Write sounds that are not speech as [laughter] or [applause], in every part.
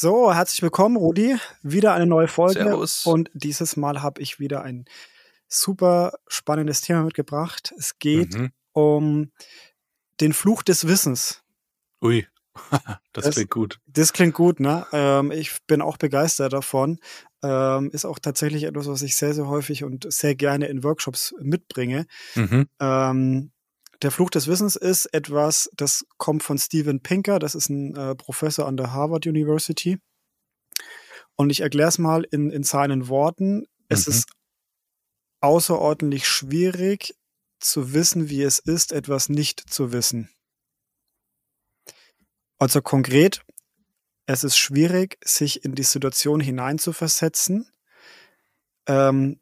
So, herzlich willkommen, Rudi. Wieder eine neue Folge. Servus. Und dieses Mal habe ich wieder ein super spannendes Thema mitgebracht. Es geht Mhm. um den Fluch des Wissens. Ui, [laughs] das, Das- klingt gut. Das klingt gut, ne? Ähm, ich bin auch begeistert davon. Ähm, ist auch tatsächlich etwas, was ich sehr, sehr häufig und sehr gerne in Workshops mitbringe. Mhm. Ähm, der Fluch des Wissens ist etwas, das kommt von Steven Pinker, das ist ein äh, Professor an der Harvard University. Und ich erkläre es mal in, in seinen Worten. Es Mhm. ist außerordentlich schwierig zu wissen, wie es ist, etwas nicht zu wissen. Also konkret, es ist schwierig, sich in die Situation hineinzuversetzen, ähm,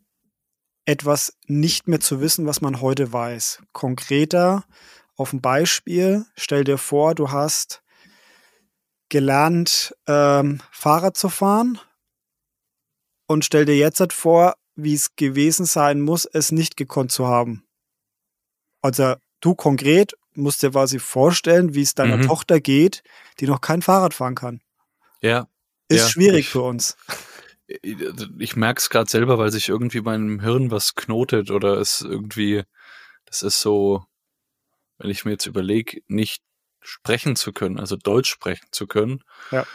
etwas nicht mehr zu wissen, was man heute weiß. Konkreter, auf ein Beispiel, stell dir vor, du hast gelernt, ähm, Fahrrad zu fahren und stell dir jetzt halt vor, wie es gewesen sein muss, es nicht gekonnt zu haben. Also du konkret musst dir quasi vorstellen, wie es deiner Mhm. Tochter geht, die noch kein Fahrrad fahren kann. Ja, Ist Ja, schwierig ich- für uns. Ich, ich merke es gerade selber, weil sich irgendwie meinem Hirn was knotet oder es irgendwie, das ist so, wenn ich mir jetzt überlege, nicht sprechen zu können, also Deutsch sprechen zu können, Ja.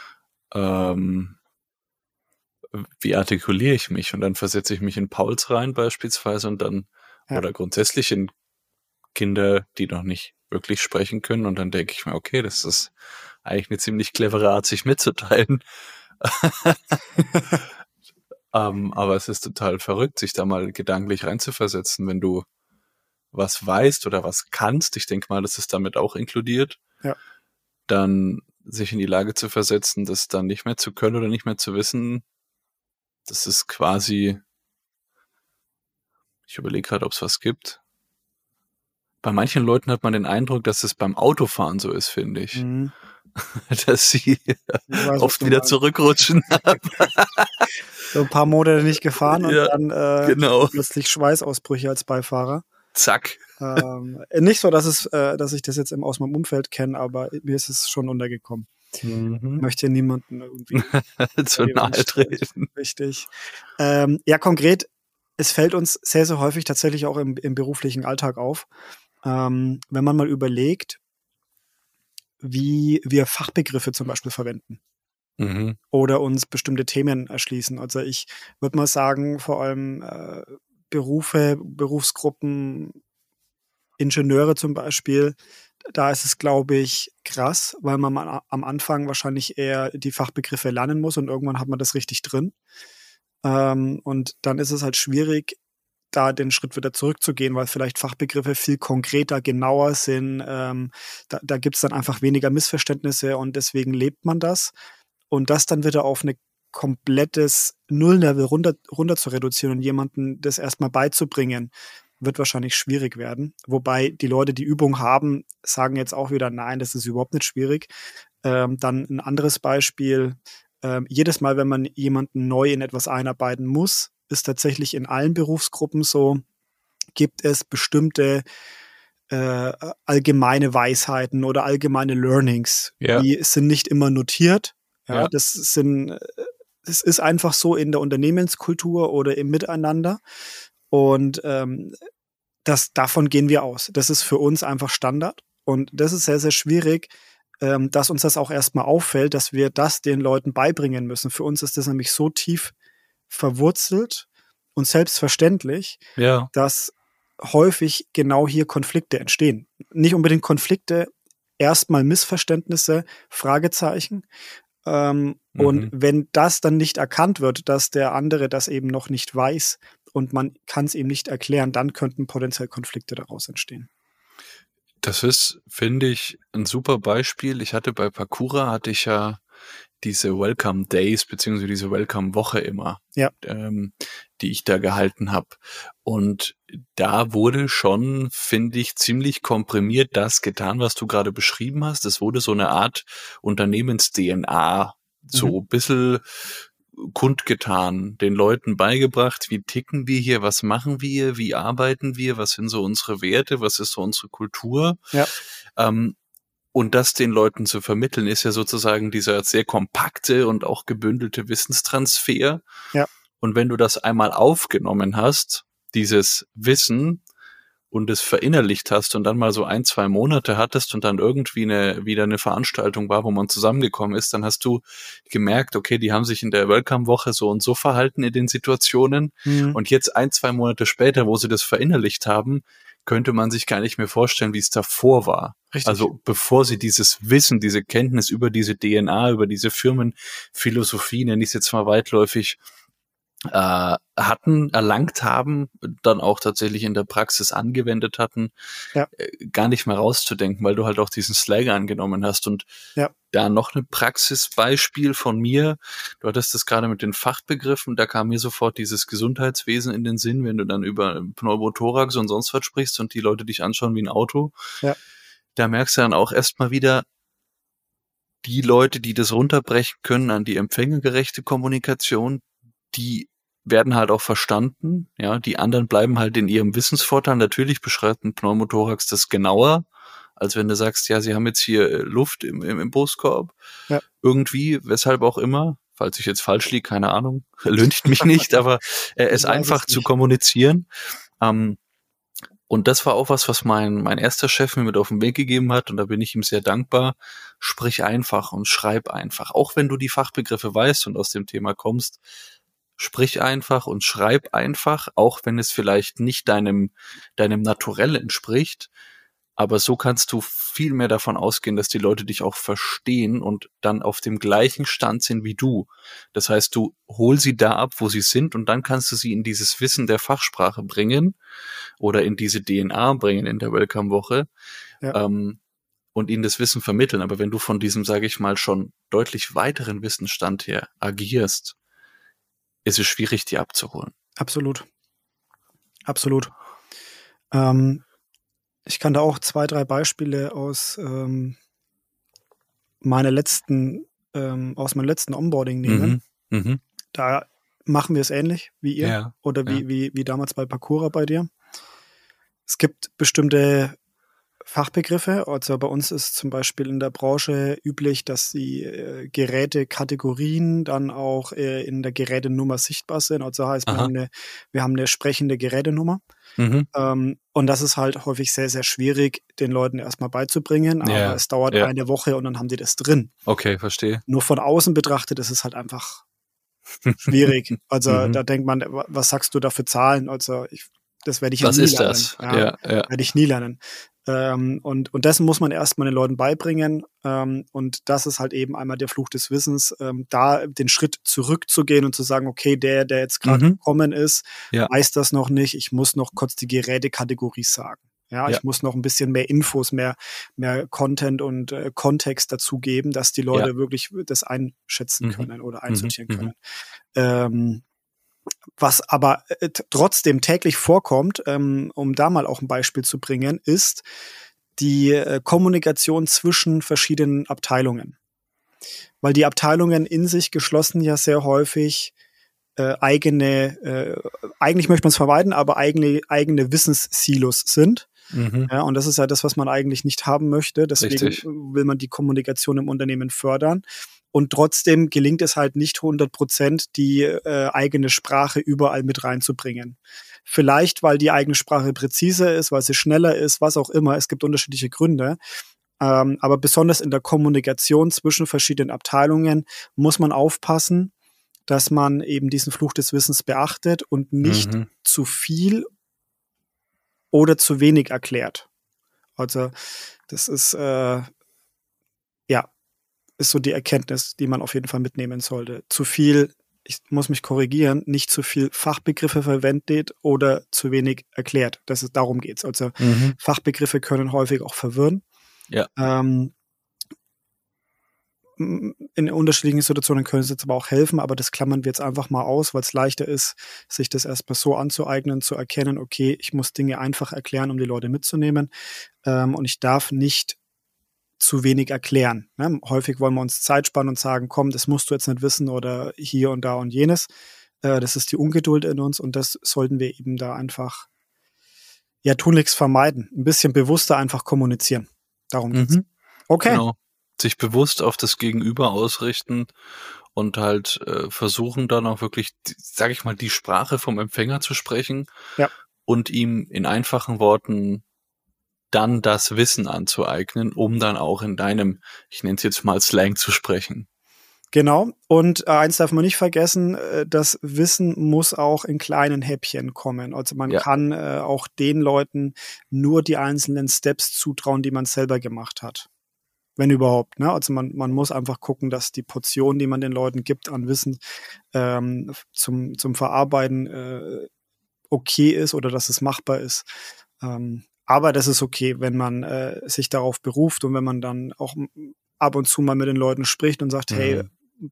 ähm, wie artikuliere ich mich? Und dann versetze ich mich in Pauls rein beispielsweise und dann, Ja. oder grundsätzlich in Kinder, die noch nicht wirklich sprechen können und dann denke ich mir, okay, das ist eigentlich eine ziemlich clevere Art, sich mitzuteilen. [laughs] ähm, aber es ist total verrückt, sich da mal gedanklich reinzuversetzen, wenn du was weißt oder was kannst. Ich denke mal, das ist damit auch inkludiert. Ja. Dann sich in die Lage zu versetzen, das dann nicht mehr zu können oder nicht mehr zu wissen, das ist quasi, ich überlege gerade, ob es was gibt. Bei manchen Leuten hat man den Eindruck, dass es beim Autofahren so ist, finde ich. Mhm. [laughs] Dass sie weiß, oft wieder meinst. zurückrutschen. [laughs] So ein paar Monate nicht gefahren und Ja, dann äh, genau. plötzlich Schweißausbrüche als Beifahrer. Zack. ähm, nicht so, dass es, äh, dass ich das jetzt im, aus meinem Umfeld kenne, aber mir ist es schon untergekommen. Mhm. möchte niemanden irgendwie [laughs] Zu nahe treten. Richtig. Ähm, ja, konkret, es fällt uns sehr, sehr häufig tatsächlich auch im, im beruflichen Alltag auf, ähm, wenn man mal überlegt, wie wir Fachbegriffe zum Beispiel verwenden Mhm. oder uns bestimmte Themen erschließen. Also ich würde mal sagen, vor allem äh, Berufe, Berufsgruppen, Ingenieure zum Beispiel, da ist es, glaube ich, krass, weil man am- Anfang wahrscheinlich eher die Fachbegriffe lernen muss und irgendwann hat man das richtig drin. Ähm, und dann ist es halt schwierig, da den Schritt wieder zurückzugehen, weil vielleicht Fachbegriffe viel konkreter, genauer sind. Ähm, da da gibt es dann einfach weniger Missverständnisse und deswegen lebt man das. Und das dann wieder auf eine komplettes Nulllevel runter, runter zu reduzieren und jemandem das erstmal beizubringen, wird wahrscheinlich schwierig werden. Wobei die Leute, die Übung haben, sagen jetzt auch wieder, nein, das ist überhaupt nicht schwierig. Ähm, dann ein anderes Beispiel. Ähm, jedes Mal, wenn man jemanden neu in etwas einarbeiten muss, ist tatsächlich in allen Berufsgruppen so, gibt es bestimmte äh, allgemeine Weisheiten oder allgemeine Learnings. Ja. Die sind nicht immer notiert. Ja, Ja. das sind, äh, das ist einfach so in der Unternehmenskultur oder im Miteinander. Und ähm, das, davon gehen wir aus. Das ist für uns einfach Standard. Und das ist sehr, sehr schwierig, ähm, dass uns das auch erstmal auffällt, dass wir das den Leuten beibringen müssen. Für uns ist das nämlich so tief verwurzelt und selbstverständlich, Ja. dass häufig genau hier Konflikte entstehen. Nicht unbedingt Konflikte, erstmal Missverständnisse, Fragezeichen. Ähm, Mhm. Und wenn das dann nicht erkannt wird, dass der andere das eben noch nicht weiß und man kann es ihm nicht erklären, dann könnten potenziell Konflikte daraus entstehen. Das ist, finde ich, ein super Beispiel. Ich hatte bei Pakura hatte ich ja diese Welcome Days beziehungsweise diese Welcome Woche immer, Ja. ähm, die ich da gehalten habe. Und da wurde schon, finde ich, ziemlich komprimiert das getan, was du gerade beschrieben hast. Es wurde so eine Art Unternehmens-DNA, so ein bisschen kundgetan, den Leuten beigebracht, wie ticken wir hier, was machen wir, wie arbeiten wir, was sind so unsere Werte, was ist so unsere Kultur. Ja. Ähm, und das den Leuten zu vermitteln, ist ja sozusagen dieser sehr kompakte und auch gebündelte Wissenstransfer. Ja. Und wenn du das einmal aufgenommen hast, dieses Wissen, und es verinnerlicht hast und dann mal so ein, zwei Monate hattest und dann irgendwie eine, wieder eine Veranstaltung war, wo man zusammengekommen ist, dann hast du gemerkt, okay, die haben sich in der Welcome-Woche so und so verhalten in den Situationen. Mhm. Und jetzt ein, zwei Monate später, wo sie das verinnerlicht haben, könnte man sich gar nicht mehr vorstellen, wie es davor war. Richtig. Also bevor sie dieses Wissen, diese Kenntnis über diese DNA, über diese Firmenphilosophie, nenne ich es jetzt mal weitläufig, äh, hatten, erlangt haben, dann auch tatsächlich in der Praxis angewendet hatten, ja. äh, gar nicht mehr rauszudenken, weil du halt auch diesen Slag angenommen hast. Und ja. da noch ein Praxisbeispiel von mir. Du hattest das gerade mit den Fachbegriffen, da kam mir sofort dieses Gesundheitswesen in den Sinn, wenn du dann über Pneumothorax und sonst was sprichst und die Leute dich anschauen wie ein Auto. Ja. Da merkst du dann auch erstmal wieder, die Leute, die das runterbrechen können an die empfängergerechte Kommunikation, die werden halt auch verstanden. Ja, die anderen bleiben halt in ihrem Wissensvorteil. Natürlich beschreibt ein Pneumothorax das genauer, als wenn du sagst, ja, sie haben jetzt hier äh, Luft im, im, im Brustkorb. Ja. Irgendwie, weshalb auch immer. Falls ich jetzt falsch liege, keine Ahnung, [laughs] lüncht mich nicht, aber äh, es [laughs] einfach zu kommunizieren. Ähm, und das war auch was, was mein, mein erster Chef mir mit auf den Weg gegeben hat. Und da bin ich ihm sehr dankbar. Sprich einfach und schreib einfach. Auch wenn du die Fachbegriffe weißt und aus dem Thema kommst, sprich einfach und schreib einfach, auch wenn es vielleicht nicht deinem, deinem Naturell entspricht. Aber so kannst du viel mehr davon ausgehen, dass die Leute dich auch verstehen und dann auf dem gleichen Stand sind wie du. Das heißt, du hol sie da ab, wo sie sind und dann kannst du sie in dieses Wissen der Fachsprache bringen oder in diese DNA bringen in der Welcome-Woche ja. ähm, und ihnen das Wissen vermitteln. Aber wenn du von diesem, sage ich mal, schon deutlich weiteren Wissensstand her agierst, ist es schwierig, die abzuholen. Absolut. Absolut. Ähm, ich kann da auch zwei, drei Beispiele aus ähm, meiner letzten, ähm, aus meinem letzten Onboarding nehmen. Mhm. Mhm. Da machen wir es ähnlich wie ihr ja, oder wie, ja. wie, wie damals bei Parkour bei dir. Es gibt bestimmte Fachbegriffe. Also bei uns ist zum Beispiel in der Branche üblich, dass die äh, Gerätekategorien dann auch äh, in der Gerätenummer sichtbar sind. Also heißt, wir haben, eine, wir haben eine sprechende Gerätenummer. Mhm. Ähm, und das ist halt häufig sehr, sehr schwierig, den Leuten erstmal beizubringen. Aber ja, es dauert ja. eine Woche und dann haben die das drin. Okay, verstehe. Nur von außen betrachtet ist es halt einfach [laughs] schwierig. Also mhm. da denkt man, was sagst du da für Zahlen? Also ich das werde ich Was nie ist lernen. das? Ja, ja, ja. Werde ich nie lernen. Ähm, und, und das muss man erstmal den Leuten beibringen. Ähm, und das ist halt eben einmal der Fluch des Wissens, ähm, da den Schritt zurückzugehen und zu sagen, okay, der, der jetzt gerade mhm. gekommen ist, ja. weiß das noch nicht. Ich muss noch kurz die Gerätekategorie sagen. Ja, ja, ich muss noch ein bisschen mehr Infos, mehr, mehr Content und äh, Kontext dazu geben, dass die Leute ja. wirklich das einschätzen mhm. können oder mhm. einsortieren mhm. können. Ähm, was aber äh, trotzdem täglich vorkommt, ähm, um da mal auch ein Beispiel zu bringen, ist die äh, Kommunikation zwischen verschiedenen Abteilungen. Weil die Abteilungen in sich geschlossen ja sehr häufig äh, eigene, äh, eigentlich möchte man es vermeiden, aber eigene, eigene Wissenssilos sind. Mhm. Ja, und das ist ja das, was man eigentlich nicht haben möchte. Deswegen Richtig. will man die Kommunikation im Unternehmen fördern. Und trotzdem gelingt es halt nicht 100 Prozent, die äh, eigene Sprache überall mit reinzubringen. Vielleicht, weil die eigene Sprache präziser ist, weil sie schneller ist, was auch immer. Es gibt unterschiedliche Gründe. Ähm, aber besonders in der Kommunikation zwischen verschiedenen Abteilungen muss man aufpassen, dass man eben diesen Fluch des Wissens beachtet und nicht mhm. zu viel oder zu wenig erklärt. Also das ist äh, ist so die Erkenntnis, die man auf jeden Fall mitnehmen sollte. Zu viel, ich muss mich korrigieren, nicht zu viel Fachbegriffe verwendet oder zu wenig erklärt. Das ist, darum geht's. Also mhm. Fachbegriffe können häufig auch verwirren. Ja. Ähm, in unterschiedlichen Situationen können sie jetzt aber auch helfen, aber das klammern wir jetzt einfach mal aus, weil es leichter ist, sich das erstmal so anzueignen, zu erkennen, okay, ich muss Dinge einfach erklären, um die Leute mitzunehmen. Ähm, und ich darf nicht zu wenig erklären. Ne? Häufig wollen wir uns Zeit spannen und sagen, komm, das musst du jetzt nicht wissen oder hier und da und jenes. Äh, das ist die Ungeduld in uns und das sollten wir eben da einfach ja tunlichst vermeiden. Ein bisschen bewusster einfach kommunizieren. Darum geht's. Mhm. Okay. Genau. Sich bewusst auf das Gegenüber ausrichten und halt äh, versuchen dann auch wirklich, sage ich mal, die Sprache vom Empfänger zu sprechen Ja. und ihm in einfachen Worten dann das Wissen anzueignen, um dann auch in deinem, ich nenne es jetzt mal Slang zu sprechen. Genau. Und äh, eins darf man nicht vergessen, äh, das Wissen muss auch in kleinen Häppchen kommen. Also man Ja. kann äh, auch den Leuten nur die einzelnen Steps zutrauen, die man selber gemacht hat. Wenn überhaupt. Ne? Also man, man muss einfach gucken, dass die Portion, die man den Leuten gibt an Wissen ähm, zum, zum Verarbeiten äh, okay ist oder dass es machbar ist. Ähm, aber das ist okay, wenn man äh, sich darauf beruft und wenn man dann auch ab und zu mal mit den Leuten spricht und sagt, hey,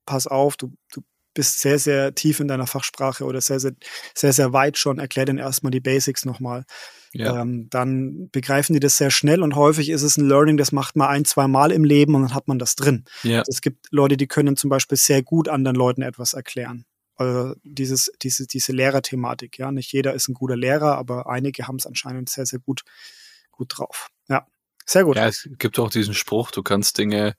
pass auf, du, du bist sehr, sehr tief in deiner Fachsprache oder sehr, sehr, sehr, sehr weit schon, erklär denen erstmal die Basics nochmal. Ja. Ähm, dann begreifen die das sehr schnell und häufig ist es ein Learning, das macht man ein, zwei Mal im Leben und dann hat man das drin. ja. Also es gibt Leute, die können zum Beispiel sehr gut anderen Leuten etwas erklären. Also dieses, diese, diese Lehrerthematik, ja. Nicht jeder ist ein guter Lehrer, aber einige haben es anscheinend sehr, sehr gut, gut drauf. Ja. Sehr gut. Ja, es gibt auch diesen Spruch, du kannst Dinge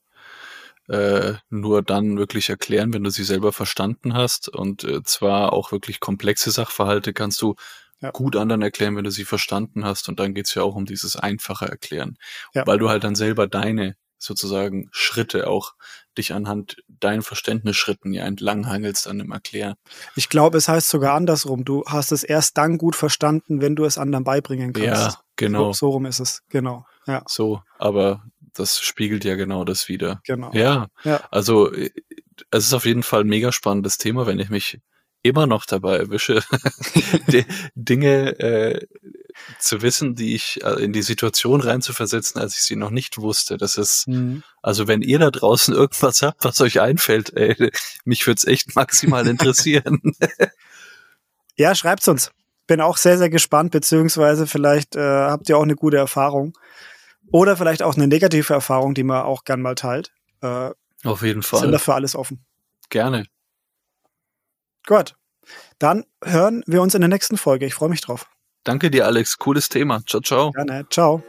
äh, nur dann wirklich erklären, wenn du sie selber verstanden hast. Und äh, zwar auch wirklich komplexe Sachverhalte kannst du Ja. gut anderen erklären, wenn du sie verstanden hast. Und dann geht's ja auch um dieses einfache Erklären. Ja. Weil du halt dann selber deine sozusagen Schritte auch dich anhand deinen Verständnisschritten ja entlanghangelst an dem Erklären. Ich glaube, es heißt sogar andersrum. Du hast es erst dann gut verstanden, wenn du es anderen beibringen kannst. Ja, genau. So, so rum ist es. Genau. Ja, So, aber das spiegelt ja genau das wieder. genau. Ja, Ja. also äh, es ist auf jeden Fall ein mega spannendes Thema, wenn ich mich immer noch dabei erwische, [laughs] Dinge äh, zu wissen, die ich äh, in die Situation reinzuversetzen, als ich sie noch nicht wusste. Das ist, Mhm. also wenn ihr da draußen [laughs] irgendwas habt, was euch einfällt, ey, mich würde es echt maximal interessieren. [laughs] Ja, schreibt's uns. Bin auch sehr, sehr gespannt, beziehungsweise vielleicht äh, habt ihr auch eine gute Erfahrung. Oder vielleicht auch eine negative Erfahrung, die man auch gern mal teilt. Äh, auf jeden sind Fall. dafür alles offen. Gerne. Gut. Dann hören wir uns in der nächsten Folge. Ich freue mich drauf. Danke dir, Alex. Cooles Thema. Ciao, ciao. Gerne. Ciao.